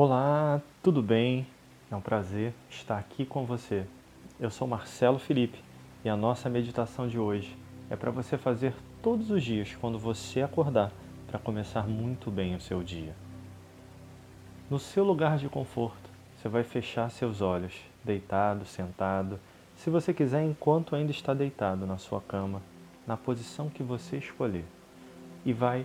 Olá, tudo bem? É um prazer estar aqui com você. Eu sou Marcelo Felipe e a nossa meditação de hoje é para você fazer todos os dias quando você acordar para começar muito bem o seu dia. No seu lugar de conforto, você vai fechar seus olhos, deitado, sentado, se você quiser, enquanto ainda está deitado na sua cama, na posição que você escolher, e vai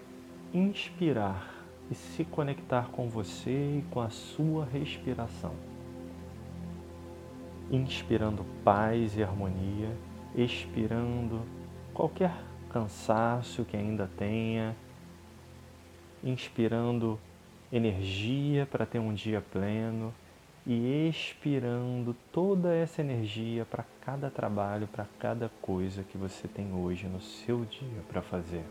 inspirar e se conectar com você e com a sua respiração. Inspirando paz e harmonia, expirando qualquer cansaço que ainda tenha, inspirando energia para ter um dia pleno e expirando toda essa energia para cada trabalho, para cada coisa que você tem hoje no seu dia para fazer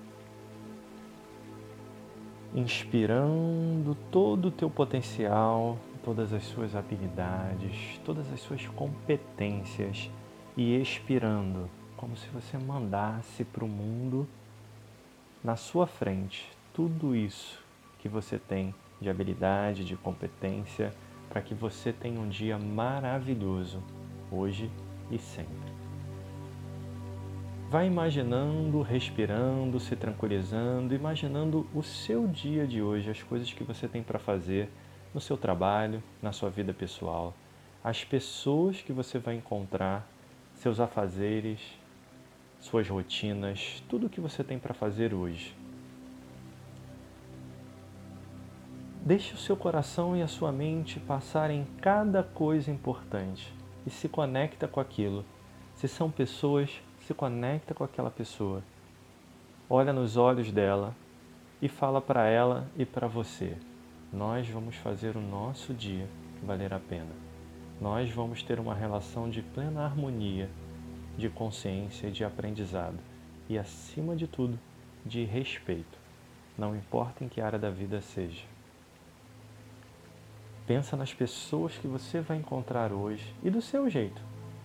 inspirando todo o teu potencial, todas as suas habilidades, todas as suas competências e expirando, como se você mandasse para o mundo na sua frente tudo isso que você tem de habilidade, de competência, para que você tenha um dia maravilhoso hoje e sempre. Vai imaginando, respirando, se tranquilizando, imaginando o seu dia de hoje, as coisas que você tem para fazer no seu trabalho, na sua vida pessoal, as pessoas que você vai encontrar, seus afazeres, suas rotinas, tudo o que você tem para fazer hoje. Deixe o seu coração e a sua mente passarem cada coisa importante e se conecta com aquilo. Se são pessoas se conecta com aquela pessoa, olha nos olhos dela e fala para ela e para você: Nós vamos fazer o nosso dia valer a pena. Nós vamos ter uma relação de plena harmonia, de consciência e de aprendizado e, acima de tudo, de respeito, não importa em que área da vida seja. Pensa nas pessoas que você vai encontrar hoje e do seu jeito.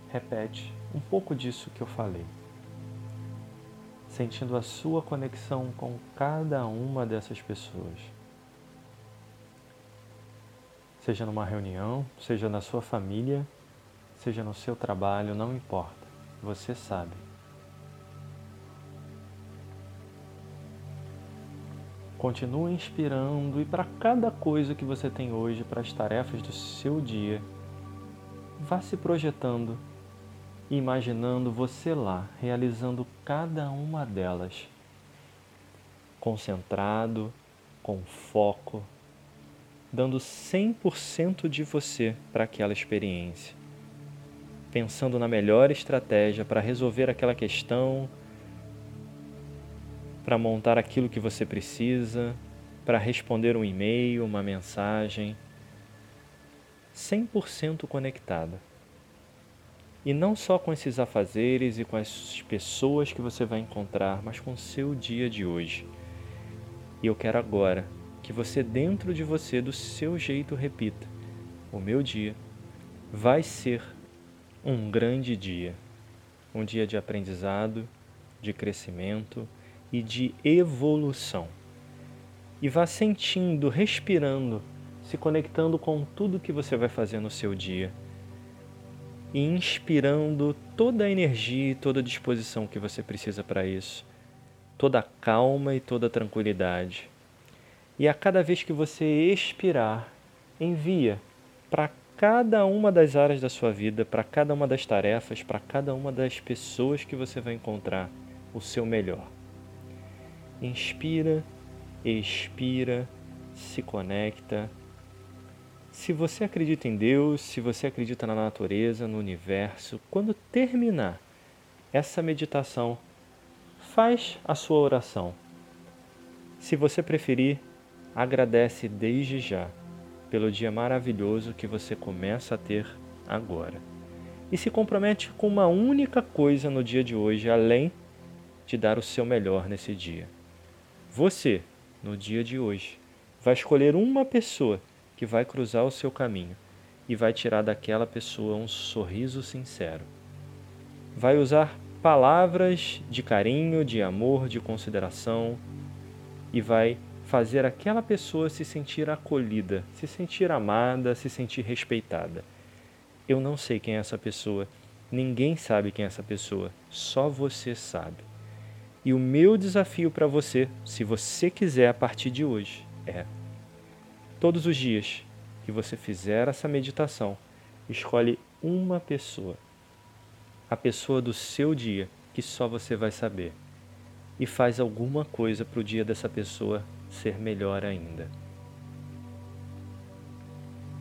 Repete um pouco disso que eu falei sentindo a sua conexão com cada uma dessas pessoas. Seja numa reunião, seja na sua família, seja no seu trabalho, não importa, você sabe. Continue inspirando e para cada coisa que você tem hoje, para as tarefas do seu dia, vá se projetando imaginando você lá, realizando cada uma delas, concentrado, com foco, dando 100% de você para aquela experiência, pensando na melhor estratégia para resolver aquela questão, para montar aquilo que você precisa, para responder um e-mail, uma mensagem, 100% conectada. E não só com esses afazeres e com as pessoas que você vai encontrar, mas com o seu dia de hoje. E eu quero agora que você, dentro de você, do seu jeito, repita: O meu dia vai ser um grande dia. Um dia de aprendizado, de crescimento e de evolução. E vá sentindo, respirando, se conectando com tudo que você vai fazer no seu dia e inspirando toda a energia e toda a disposição que você precisa para isso, toda a calma e toda a tranquilidade. E a cada vez que você expirar, envia para cada uma das áreas da sua vida, para cada uma das tarefas, para cada uma das pessoas que você vai encontrar o seu melhor. Inspira, expira, se conecta se você acredita em Deus, se você acredita na natureza, no universo, quando terminar essa meditação, faz a sua oração. Se você preferir, agradece desde já pelo dia maravilhoso que você começa a ter agora. E se compromete com uma única coisa no dia de hoje, além de dar o seu melhor nesse dia. Você, no dia de hoje, vai escolher uma pessoa que vai cruzar o seu caminho e vai tirar daquela pessoa um sorriso sincero. Vai usar palavras de carinho, de amor, de consideração e vai fazer aquela pessoa se sentir acolhida, se sentir amada, se sentir respeitada. Eu não sei quem é essa pessoa, ninguém sabe quem é essa pessoa, só você sabe. E o meu desafio para você, se você quiser a partir de hoje, é: todos os dias que você fizer essa meditação, escolhe uma pessoa, a pessoa do seu dia, que só você vai saber, e faz alguma coisa para o dia dessa pessoa ser melhor ainda.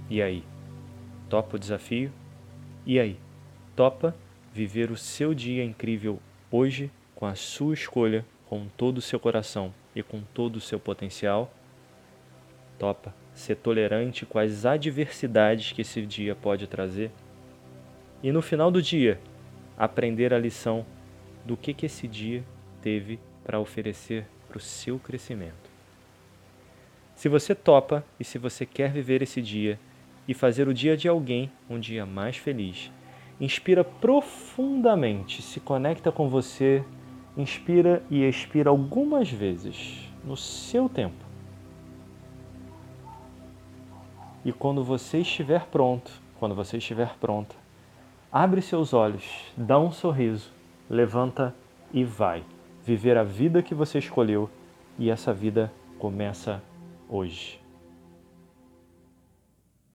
E aí? Topa o desafio? E aí? Topa viver o seu dia incrível hoje com a sua escolha, com todo o seu coração e com todo o seu potencial. Topa ser tolerante com as adversidades que esse dia pode trazer. E no final do dia, aprender a lição do que, que esse dia teve para oferecer para o seu crescimento. Se você topa e se você quer viver esse dia e fazer o dia de alguém um dia mais feliz, inspira profundamente, se conecta com você inspira e expira algumas vezes no seu tempo. E quando você estiver pronto, quando você estiver pronta, abre seus olhos, dá um sorriso, levanta e vai viver a vida que você escolheu e essa vida começa hoje.